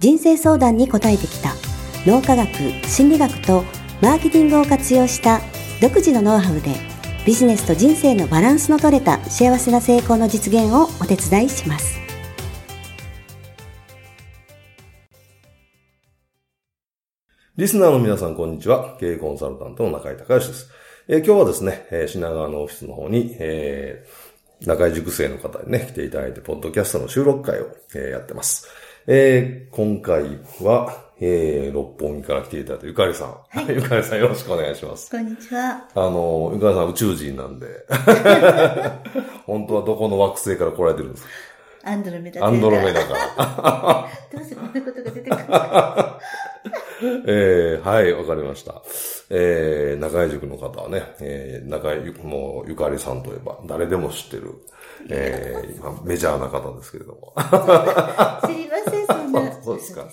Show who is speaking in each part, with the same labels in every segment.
Speaker 1: 人生相談に応えてきた脳科学、心理学とマーケティングを活用した独自のノウハウでビジネスと人生のバランスの取れた幸せな成功の実現をお手伝いします。
Speaker 2: リスナーの皆さん、こんにちは。経営コンサルタントの中井隆義です。えー、今日はですね、えー、品川のオフィスの方に、えー中井塾生の方にね、来ていただいて、ポッドキャストの収録会を、えー、やってます。えー、今回は、えー、六本木から来ていただいたゆかりさん。はい。ゆかりさんよろしくお願いします。
Speaker 3: こんにちは。
Speaker 2: あの、ゆかりさん宇宙人なんで。本当はどこの惑星から来られてるんですか？
Speaker 3: アンドロメダ
Speaker 2: アンドロメダから。
Speaker 3: どうしてこんなことが出てくるか
Speaker 2: えー、はい、わかりました。えー、中井塾の方はね、えー、中井もゆかりさんといえば誰でも知ってる、えー、今メジャーな方ですけれども。
Speaker 3: 知りません、そんな。
Speaker 2: そうですか。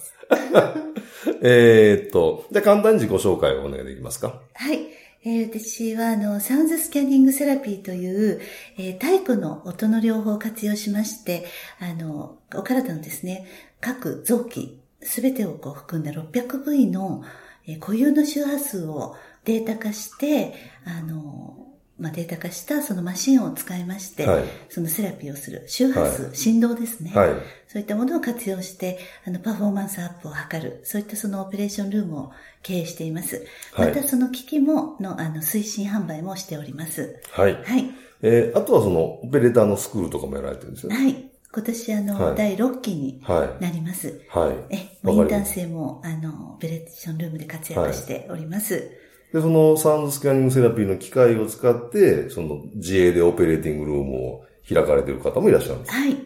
Speaker 2: えっと、じゃあ簡単に自己紹介をお願いできますか。
Speaker 3: はい。えー、私は、あの、サウンズスキャニングセラピーという、えー、太古の音の両方を活用しまして、あの、お体のですね、各臓器、すべてをこう含んだ600部位の、えー、固有の周波数をデータ化して、あの、まあ、データ化したそのマシンを使いまして、はい、そのセラピーをする周波数、はい、振動ですね、はい。そういったものを活用して、あの、パフォーマンスアップを図る、そういったそのオペレーションルームを経営しています。またその機器も、の、あの、推進販売もしております。
Speaker 2: はい。はい。えー、あとはその、オペレーターのスクールとかもやられてるんですよね。
Speaker 3: はい。今年あの、はい、第6期になります。はい。え、インターン生も、あの、オペレーションルームで活躍しております。はい
Speaker 2: で、そのサウンドスキャニングセラピーの機械を使って、その自営でオペレーティングルームを開かれている方もいらっしゃるんです
Speaker 3: はい。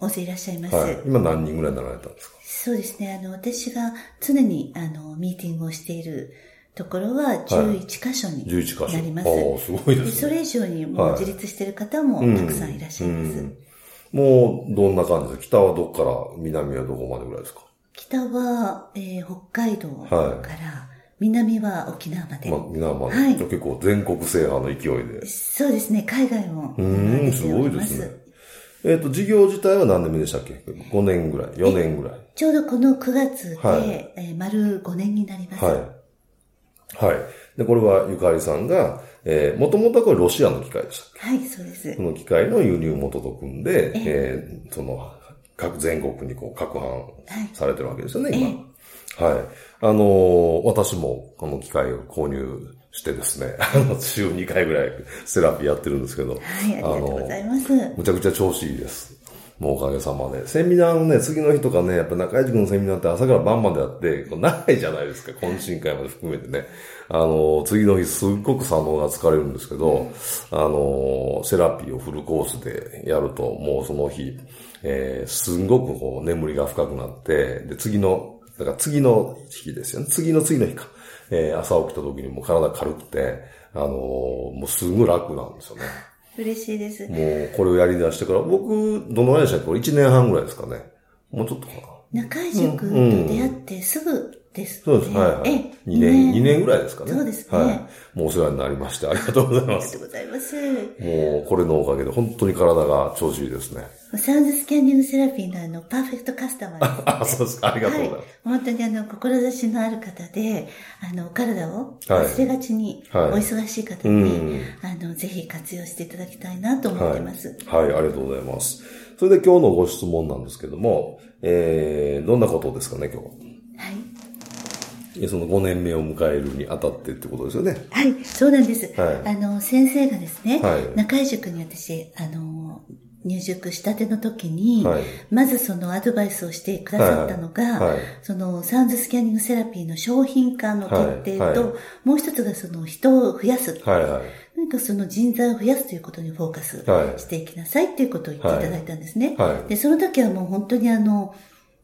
Speaker 3: 大勢いらっしゃいます。はい。
Speaker 2: 今何人ぐらいになられたんですか？
Speaker 3: そうですね。あの、私が常に、あの、ミーティングをしているところは11箇所になります。はい、
Speaker 2: 11箇所。ああ、すごいですね。
Speaker 3: それ以上にもう自立している方もたくさんいらっしゃいます。はいうんうん
Speaker 2: もう、どんな感じですか？北はどこから、南はどこまでぐらいですか？
Speaker 3: 北は、えー、北海道から、はい南は沖縄まで。まあ、
Speaker 2: 南まで。はい。結構全国制覇の勢いで。
Speaker 3: そうですね、海外も。
Speaker 2: うん、すごいですね。えっ、ー、と、事業自体は何年目でしたっけ ?5 年ぐらい ?4 年ぐらい
Speaker 3: ちょうどこの9月で、はい、えー、丸5年になります。
Speaker 2: はい。はい。で、これはゆかりさんが、えー、もともとはこれロシアの機械でした
Speaker 3: はい、そうです。
Speaker 2: この機械の輸入元と組んで、えー、その、各全国にこう、各販されてるわけですよね、今。はい。あのー、私もこの機械を購入してですね、あの、週2回ぐらいセラピーやってるんですけど、は
Speaker 3: い、ありがとうございます。
Speaker 2: むちゃくちゃ調子いいです。もうおかげさまで。セミナーのね、次の日とかね、やっぱ中井塾のセミナーって朝から晩までやって、長いじゃないですか、懇親会まで含めてね。あの、次の日すっごく左脳が疲れるんですけど、あの、セラピーをフルコースでやると、もうその日、えー、すんごくこう眠りが深くなって、で、次のだから次の日ですよね。次の次の日か。えー、朝起きた時にもう体軽くて、あのー、もうすぐ楽なんですよね。
Speaker 3: 嬉しいです。
Speaker 2: もう、これをやり出してから、僕、どのぐらいでしたっけ？これ1年半ぐらいですかね。もうちょっとか
Speaker 3: な。中井塾と出会ってすぐです
Speaker 2: そうです。はいはい。え、2年、2年ぐらいですかね。
Speaker 3: そうですね。
Speaker 2: はい。もうお世話になりまして、ありがとうございます。
Speaker 3: ありがとうございます。
Speaker 2: もう、これのおかげで本当に体が調子いいですね。
Speaker 3: サウンドスキャンディングセラピーのあの、パーフェクトカスタマーです、
Speaker 2: あ、そうですか。ありがとうございます。はい、
Speaker 3: 本当にあの、志のある方で、あの、お体を忘れがちに、はい、お忙しい方に、あの、ぜひ活用していただきたいなと思ってます、
Speaker 2: はい。はい、ありがとうございます。それで今日のご質問なんですけども、えー、どんなことですかね、今日。はい。その5年目を迎えるにあたってってことですよね。
Speaker 3: はい、そうなんです。はい、あの、先生がですね、はい、中井塾に私、あの、入塾したての時に、はい、まずそのアドバイスをしてくださったのが、はい。はい、そのサウンズスキャニングセラピーの商品化の徹底と、もう一つがその人を増やす。はい。はい、何かその人材を増やすということにフォーカスしていきなさいっていうことを言っていただいたんですね。で、その時はもう本当にあの、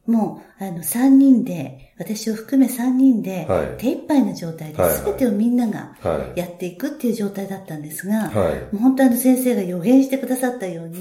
Speaker 3: もう、あの、三人で、私を含め三人で
Speaker 2: はい、
Speaker 3: 手一杯の状態で、すべてをみんなが
Speaker 2: はい。
Speaker 3: やっていくっていう状態だったんですが、
Speaker 2: はい。
Speaker 3: もう本当あの先生が予言してくださったように、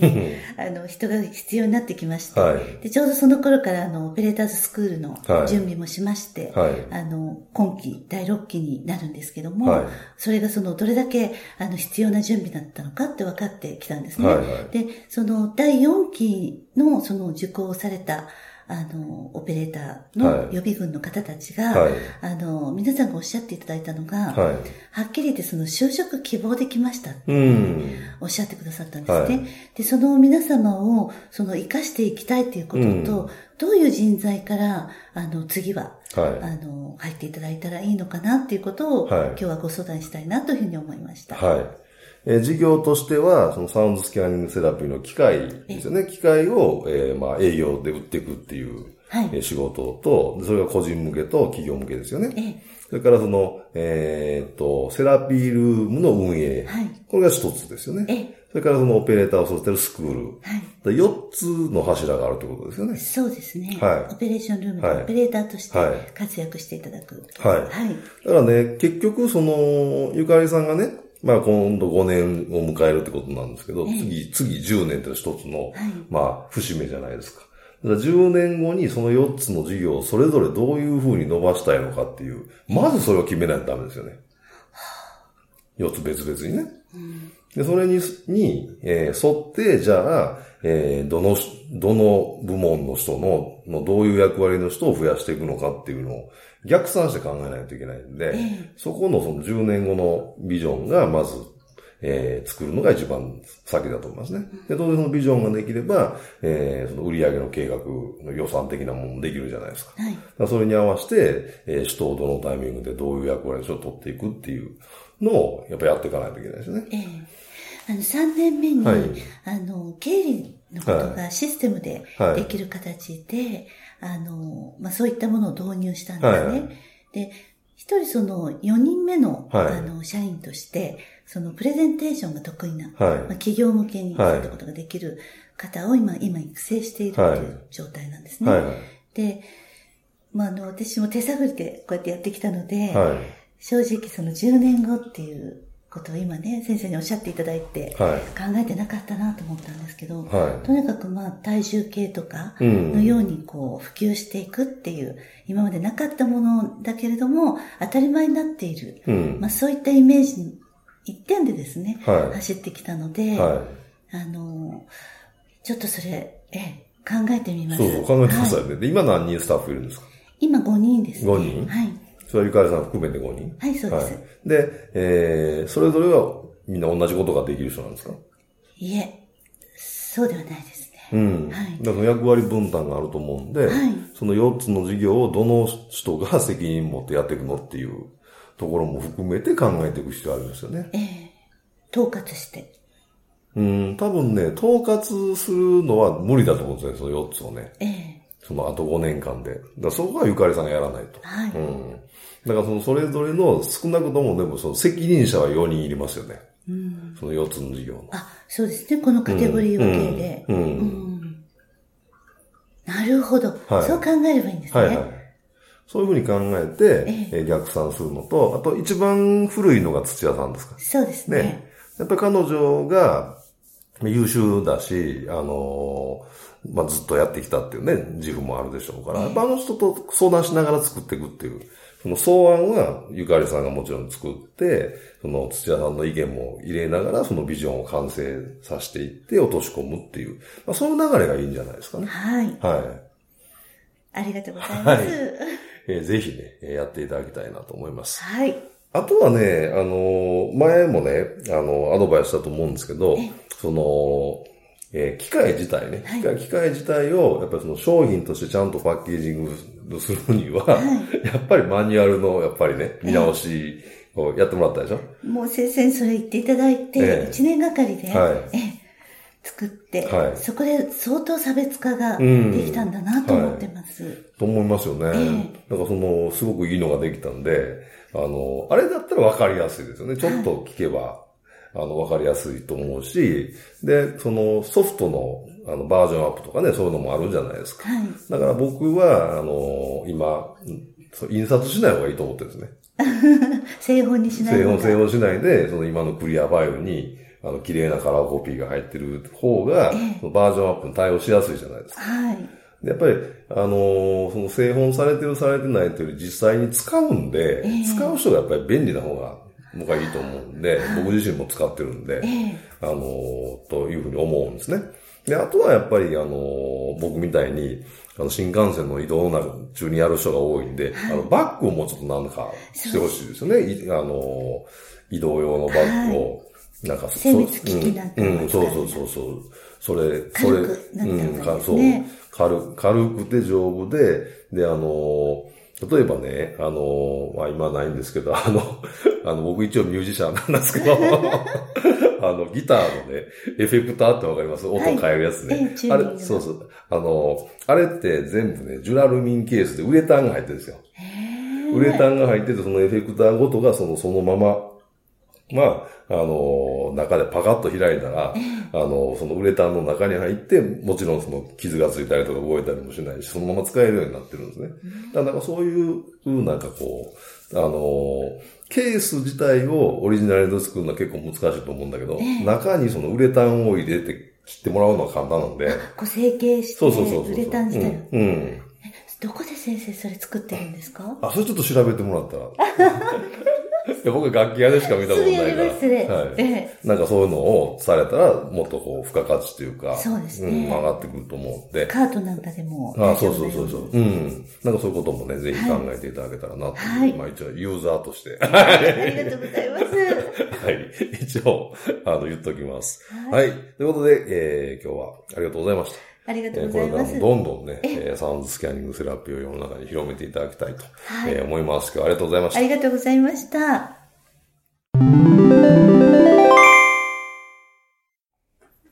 Speaker 3: あの、人が必要になってきまして、
Speaker 2: はい。
Speaker 3: で、ちょうどその頃から、あの、オペレーターズスクールの
Speaker 2: はい。
Speaker 3: 準備もしまして、
Speaker 2: はい。
Speaker 3: あの、今期第6期になるんですけども、
Speaker 2: はい。
Speaker 3: それがその、どれだけ、あの、必要な準備だったのかって分かってきたんですね。で、その、第4期の、その、受講された、あの、オペレーター
Speaker 2: はい
Speaker 3: の予備軍の方たちが、
Speaker 2: はい
Speaker 3: あの、皆さんがおっしゃっていただいたのが、
Speaker 2: はい。
Speaker 3: はっきり言ってその就職希望できました
Speaker 2: うん。
Speaker 3: おっしゃってくださったんですね。
Speaker 2: はい
Speaker 3: で、その皆様を、その、生かしていきたいということと、
Speaker 2: うん
Speaker 3: どういう人材から、あの、次は、
Speaker 2: はい
Speaker 3: あの、入っていただいたらいいのかなっていうことを、
Speaker 2: はい
Speaker 3: 今日はご相談したいなというふうに思いました。
Speaker 2: はい。えー事業としては、そのサウンドスキャニングセラピーの機械ですよね。機械を、えーまあ、営業で売っていくっていう、
Speaker 3: はい
Speaker 2: えー仕事と、それが個人向けと企業向けですよね。
Speaker 3: ええ
Speaker 2: それからその、えーっと、セラピールームの運営。
Speaker 3: はい
Speaker 2: これが一つですよね。
Speaker 3: ええ
Speaker 2: それからそのオペレーターを育てるスクール。
Speaker 3: はい。
Speaker 2: で4つの柱があるということですよね。
Speaker 3: そうですね。
Speaker 2: はい
Speaker 3: オペレーションルームで
Speaker 2: はい
Speaker 3: オペレーターとして
Speaker 2: はい
Speaker 3: 活躍していただく。
Speaker 2: はい
Speaker 3: はい。
Speaker 2: だからね、結局その、ゆかりさんがね、まあ今度5年を迎えるってことなんですけど、次、次10年って一つの、まあ節目じゃないですか。だから10年後にその4つの事業をそれぞれどういうふうに伸ばしたいのかっていう、まずそれを決めないとダメですよね。4つ別々にね。で、それに、に、えー沿って、じゃあ、えーどの、どの部門の人の、のどういう役割の人を増やしていくのかっていうのを逆算して考えないといけないんで、そこのその10年後のビジョンがまず、えー作るのが一番先だと思いますね。で、当然そのビジョンができれば、えーその売上の計画の予算的なものもできるじゃないですか。
Speaker 3: はい。
Speaker 2: だそれに合わせて、えー人をどのタイミングでどういう役割を取っていくっていうのを、やっぱやっていかないといけないですね。
Speaker 3: ええあの、3年目に、
Speaker 2: はい
Speaker 3: あの、経理のことがシステムで
Speaker 2: はい
Speaker 3: できる形で、あの、まあ、そういったものを導入したんですね。
Speaker 2: はいはい
Speaker 3: で、一人その4人目の、
Speaker 2: はい
Speaker 3: あの、社員として、そのプレゼンテーションが得意な、
Speaker 2: はい
Speaker 3: まあ、企業向けにそう
Speaker 2: はい
Speaker 3: いったことができる方を今、今育成していると
Speaker 2: はい
Speaker 3: いう状態なんですね。
Speaker 2: はいはい。
Speaker 3: で、まあ、あの、私も手探りでこうやってやってきたので、
Speaker 2: はい。
Speaker 3: 正直その10年後っていうことを今ね、先生におっしゃっていただいて、
Speaker 2: はい
Speaker 3: 考えてなかったなと思ったんですけど、
Speaker 2: はい
Speaker 3: とにかくまあ体重計とか
Speaker 2: うん
Speaker 3: のようにこう普及していくっていう、今までなかったものだけれども当たり前になっている、
Speaker 2: うん
Speaker 3: まあそういったイメージに一点でですね、
Speaker 2: はい
Speaker 3: 走ってきたので、
Speaker 2: は
Speaker 3: あの、ちょっとそれ、ええ、考えてみ
Speaker 2: い。
Speaker 3: ます。
Speaker 2: そうそう、考えてくださ
Speaker 3: はい
Speaker 2: ね。で、今何人スタッフいるんですか？
Speaker 3: 今5人ですね。
Speaker 2: 5人
Speaker 3: はい。
Speaker 2: それはゆかりさん含めて5人？
Speaker 3: はいそうです
Speaker 2: で、えー、それぞれはみんな同じことができる人なんですか？
Speaker 3: いえ、そうではないですね。
Speaker 2: うん。
Speaker 3: はい
Speaker 2: だから役割分担があると思うんで、
Speaker 3: はい
Speaker 2: その4つの事業をどの人が責任持ってやっていくのっていうところも含めて考えていく必要ありますよね。
Speaker 3: ええ統括して。
Speaker 2: うん、多分ね、統括するのは無理だと思うんですよね、その4つをね。
Speaker 3: ええ
Speaker 2: そのあと5年間で。だそこはゆかりさんがやらないと。
Speaker 3: はい
Speaker 2: うん。だからそのそれぞれの少なくともでもその責任者は4人いりますよね。
Speaker 3: うん。
Speaker 2: その4つの事業の。
Speaker 3: あ、そうですね。このカテゴリー分けで。
Speaker 2: うんうん
Speaker 3: うんなるほど、
Speaker 2: はい
Speaker 3: そう考えればいいんですね。
Speaker 2: はいはい。そういうふうに考えて、
Speaker 3: え
Speaker 2: えー逆算するのと、あと一番古いのが土屋さんですか
Speaker 3: そうですね。
Speaker 2: ね。やっぱり彼女が優秀だし、あのーまあ、ずっとやってきたっていうね、自負もあるでしょうから、やっぱあの人と相談しながら作っていくっていう、その草案はゆかりさんがもちろん作って、その土屋さんの意見も入れながら、そのビジョンを完成させていって落とし込むっていう、まあ、その流れがいいんじゃないですかね。
Speaker 3: はい。
Speaker 2: はい。
Speaker 3: ありがとうございます。
Speaker 2: えーぜひね、えーやっていただきたいなと思います。
Speaker 3: はい。
Speaker 2: あとはね、あの、前もね、あの、アドバイスしたと思うんですけど、その、えー機械自体ね、
Speaker 3: はい
Speaker 2: 機械、機械自体を、やっぱりその商品としてちゃんとパッケージングするには、やっぱりマニュアルの、やっぱりね、見直しをやってもらったでしょ、
Speaker 3: もう先生にそれ言っていただいて、
Speaker 2: ええ。
Speaker 3: 1年がかりで、
Speaker 2: はい。
Speaker 3: ええ作って、
Speaker 2: はい。
Speaker 3: そこで相当差別化が
Speaker 2: うん。
Speaker 3: できたんだなと思ってます。
Speaker 2: と思いますよね。
Speaker 3: え
Speaker 2: なんかその、すごくいいのができたんで、あの、あれだったら分かりやすいですよね。ちょっと聞けば、あの、わかりやすいと思うし、で、そのソフトのあのバージョンアップとかね、そういうのもあるじゃないですか。
Speaker 3: はい。
Speaker 2: だから僕は、あの、今、印刷しない方がいいと思ってるんですね。
Speaker 3: 製本にしない
Speaker 2: 製本、製本しないで、その今のクリアファイルに、あの、綺麗なカラーコピーが入ってる方が、バージョンアップに対応しやすいじゃないですか。
Speaker 3: はい。
Speaker 2: でやっぱり、あのーその製本されてるされてないというより実際に使うんで、
Speaker 3: ええ
Speaker 2: 使う人がやっぱり便利な方が僕はいいと思うんで、僕自身も使ってるんで、
Speaker 3: ええ。
Speaker 2: あのーというふうに思うんですね。で、あとはやっぱり、あのー僕みたいに、あの、新幹線の移動な中にやる人が多いんで、あの、バッグをもうちょっとなんかしてほしいですよね。いあのー移動用のバッグを、なんか、
Speaker 3: 精密機器なんか
Speaker 2: うん、うん、そうそうそうそう。それ、それ、うん、そう。軽軽くて丈夫で、で、あの、例えばね、あの、まあ今ないんですけど、あの、あの、僕一応ミュージシャンなんですけど、あの、ギターのね、エフェクターってわかります？音変えるやつね。
Speaker 3: ええチュ
Speaker 2: あれ、そうそう。あの、あれって全部ね、ジュラルミンケースでウレタンが入ってるんですよ。ウレタンが入ってて、そのエフェクターごとがその、そのまま、まあ、あの、中でパカッと開いたら、あの、そのウレタンの中に入って、もちろんその傷がついたりとか動いたりもしないし、そのまま使えるようになってるんですね。だからそういう、なんかこう、あの、ケース自体をオリジナルで作るのは結構難しいと思うんだけど、中にそのウレタンを入れて切ってもらうのは簡単なんで、
Speaker 3: こう成形して、
Speaker 2: そうそうそうそう。
Speaker 3: ウレタン自体、
Speaker 2: うん。うん
Speaker 3: どこで先生それ作ってるんですか？
Speaker 2: あ、それちょっと調べてもらったら。いや僕は楽器屋でしか見たことないから。
Speaker 3: すぐやりますね
Speaker 2: はい。
Speaker 3: え
Speaker 2: なんかそういうのをされたら、もっとこう、付加価値というか、
Speaker 3: そうですね
Speaker 2: ん、上がってくると思うんで。
Speaker 3: カートなんかでも
Speaker 2: あそうそうそうそう。うん。なんかそういうこともね、ぜひ考えていただけたらなという、
Speaker 3: はい
Speaker 2: まあ一応ユーザーとして、は
Speaker 3: ありがとうございます。
Speaker 2: い。一応、あの、言っときます。はい。ということで、えー、今日はありがとうございました。
Speaker 3: ありがと
Speaker 2: えー
Speaker 3: うございます。
Speaker 2: これからもどんどんね、え？ーサウンドスキャニングセラピーを世の中に広めていただきたいと、
Speaker 3: はい
Speaker 2: えー思います。今日はありがとうございました
Speaker 3: あ。りがとうございました。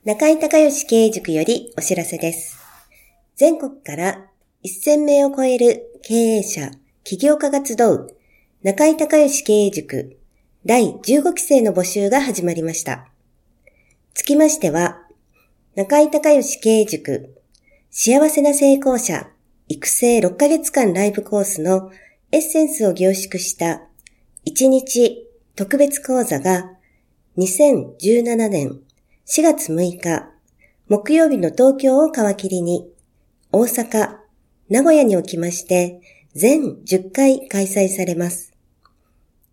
Speaker 1: 中井隆義経営塾よりお知らせです。全国から1000名を超える経営者、起業家が集う中井隆義経営塾第15期生の募集が始まりました。つきましては、中井隆義経営塾幸せな成功者育成6ヶ月間ライブコースのエッセンスを凝縮した1日特別講座が2017年4月6日木曜日の東京を皮切りに大阪、名古屋におきまして全10回開催されます。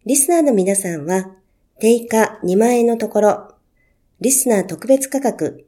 Speaker 1: リスナーの皆さんは定価2万円のところ、リスナー特別価格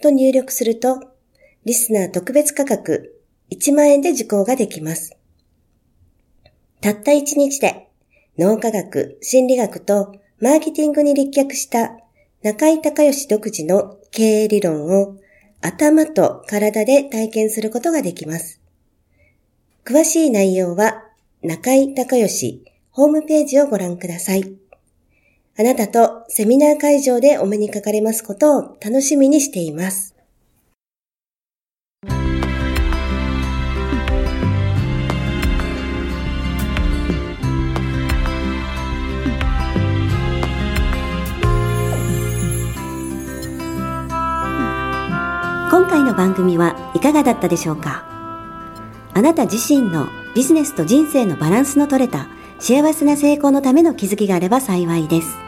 Speaker 1: と入力すると、リスナー特別価格1万円で受講ができます。たった1日で脳科学、心理学とマーケティングに立脚した中井隆義独自の経営理論を頭と体で体験することができます。詳しい内容は中井隆義ホームページをご覧ください。あなたとセミナー会場でお目にかかれますことを楽しみにしています。今回の番組はいかがだったでしょうか？あなた自身のビジネスと人生のバランスの取れた幸せな成功のための気づきがあれば幸いです。